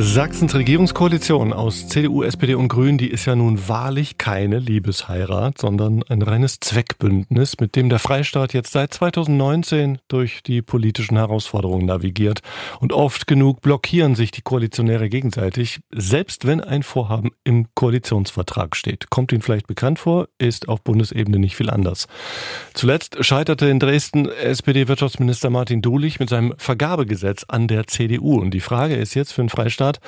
Sachsens Regierungskoalition aus CDU, SPD und Grünen, die ist ja nun wahrlich keine Liebesheirat, sondern ein reines Zweckbündnis, mit dem der Freistaat jetzt seit 2019 durch die politischen Herausforderungen navigiert. Und oft genug blockieren sich die Koalitionäre gegenseitig, selbst wenn ein Vorhaben im Koalitionsvertrag steht. Kommt Ihnen vielleicht bekannt vor, ist auf Bundesebene nicht viel anders. Zuletzt scheiterte in Dresden SPD-Wirtschaftsminister Martin Dulich mit seinem Vergabegesetz an der CDU. Und die Frage ist jetzt für den Freistaat, Bundesstaat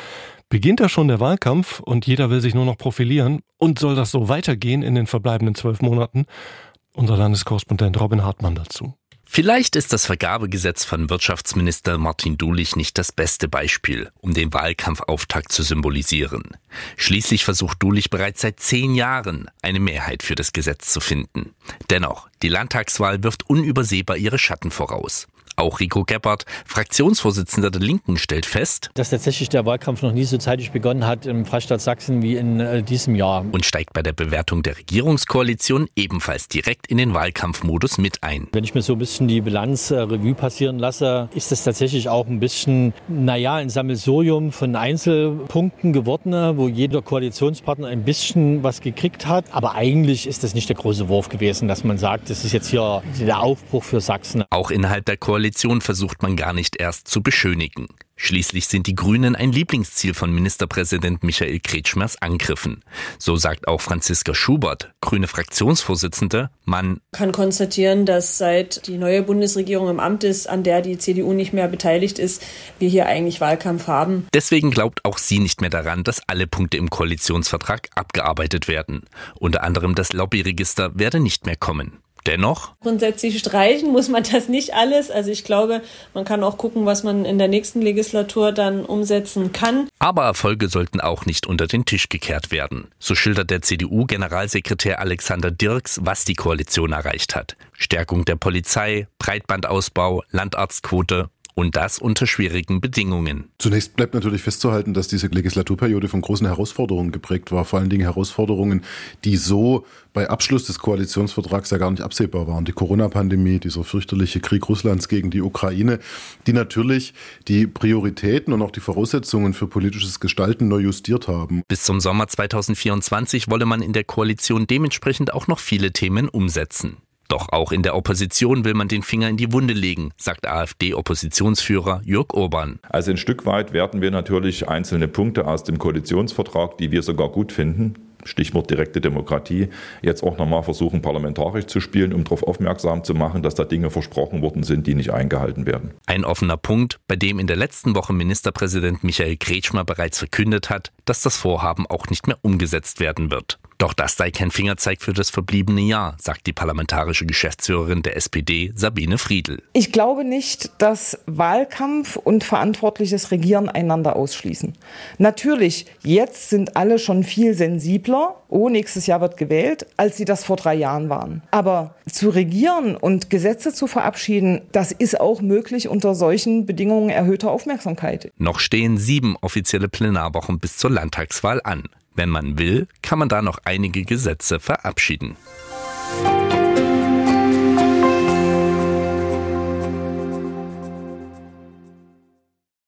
beginnt da schon der Wahlkampf und jeder will sich nur noch profilieren. Und soll das so weitergehen in den verbleibenden zwölf Monaten? Unser Landeskorrespondent Robin Hartmann dazu. Vielleicht ist das Vergabegesetz von Wirtschaftsminister Martin Dulich nicht das beste Beispiel, um den Wahlkampfauftakt zu symbolisieren. Schließlich versucht Dulich bereits seit zehn Jahren, eine Mehrheit für das Gesetz zu finden. Dennoch, die Landtagswahl wirft unübersehbar ihre Schatten voraus. Auch Rico Gebhardt, Fraktionsvorsitzender der Linken, stellt fest, dass tatsächlich der Wahlkampf noch nie so zeitig begonnen hat im Freistaat Sachsen wie in äh, diesem Jahr. Und steigt bei der Bewertung der Regierungskoalition ebenfalls direkt in den Wahlkampfmodus mit ein. Wenn ich mir so ein bisschen die Bilanz äh, Revue passieren lasse, ist das tatsächlich auch ein bisschen, naja, ein Sammelsurium von Einzelpunkten geworden, wo jeder Koalitionspartner ein bisschen was gekriegt hat. Aber eigentlich ist das nicht der große Wurf gewesen, dass man sagt, das ist jetzt hier der Aufbruch für Sachsen. Auch innerhalb der Koalition versucht man gar nicht erst zu beschönigen. Schließlich sind die Grünen ein Lieblingsziel von Ministerpräsident Michael Kretschmers Angriffen. So sagt auch Franziska Schubert, grüne Fraktionsvorsitzende, man kann konstatieren, dass seit die neue Bundesregierung im Amt ist, an der die CDU nicht mehr beteiligt ist, wir hier eigentlich Wahlkampf haben. Deswegen glaubt auch sie nicht mehr daran, dass alle Punkte im Koalitionsvertrag abgearbeitet werden. Unter anderem das Lobbyregister werde nicht mehr kommen. Dennoch? Grundsätzlich streichen muss man das nicht alles. Also ich glaube, man kann auch gucken, was man in der nächsten Legislatur dann umsetzen kann. Aber Erfolge sollten auch nicht unter den Tisch gekehrt werden. So schildert der CDU-Generalsekretär Alexander Dirks, was die Koalition erreicht hat. Stärkung der Polizei, Breitbandausbau, Landarztquote, und das unter schwierigen Bedingungen. Zunächst bleibt natürlich festzuhalten, dass diese Legislaturperiode von großen Herausforderungen geprägt war. Vor allen Dingen Herausforderungen, die so bei Abschluss des Koalitionsvertrags ja gar nicht absehbar waren. Die Corona-Pandemie, dieser fürchterliche Krieg Russlands gegen die Ukraine, die natürlich die Prioritäten und auch die Voraussetzungen für politisches Gestalten neu justiert haben. Bis zum Sommer 2024 wolle man in der Koalition dementsprechend auch noch viele Themen umsetzen. Doch auch in der Opposition will man den Finger in die Wunde legen, sagt AfD-Oppositionsführer Jörg Urban. Also ein Stück weit werden wir natürlich einzelne Punkte aus dem Koalitionsvertrag, die wir sogar gut finden, Stichwort direkte Demokratie, jetzt auch nochmal versuchen, parlamentarisch zu spielen, um darauf aufmerksam zu machen, dass da Dinge versprochen worden sind, die nicht eingehalten werden. Ein offener Punkt, bei dem in der letzten Woche Ministerpräsident Michael Kretschmer bereits verkündet hat, dass das Vorhaben auch nicht mehr umgesetzt werden wird. Doch das sei kein Fingerzeig für das verbliebene Jahr, sagt die parlamentarische Geschäftsführerin der SPD, Sabine Friedl. Ich glaube nicht, dass Wahlkampf und verantwortliches Regieren einander ausschließen. Natürlich, jetzt sind alle schon viel sensibler, oh, nächstes Jahr wird gewählt, als sie das vor drei Jahren waren. Aber zu regieren und Gesetze zu verabschieden, das ist auch möglich unter solchen Bedingungen erhöhter Aufmerksamkeit. Noch stehen sieben offizielle Plenarwochen bis zur Landtagswahl an. Wenn man will, kann man da noch einige Gesetze verabschieden. Musik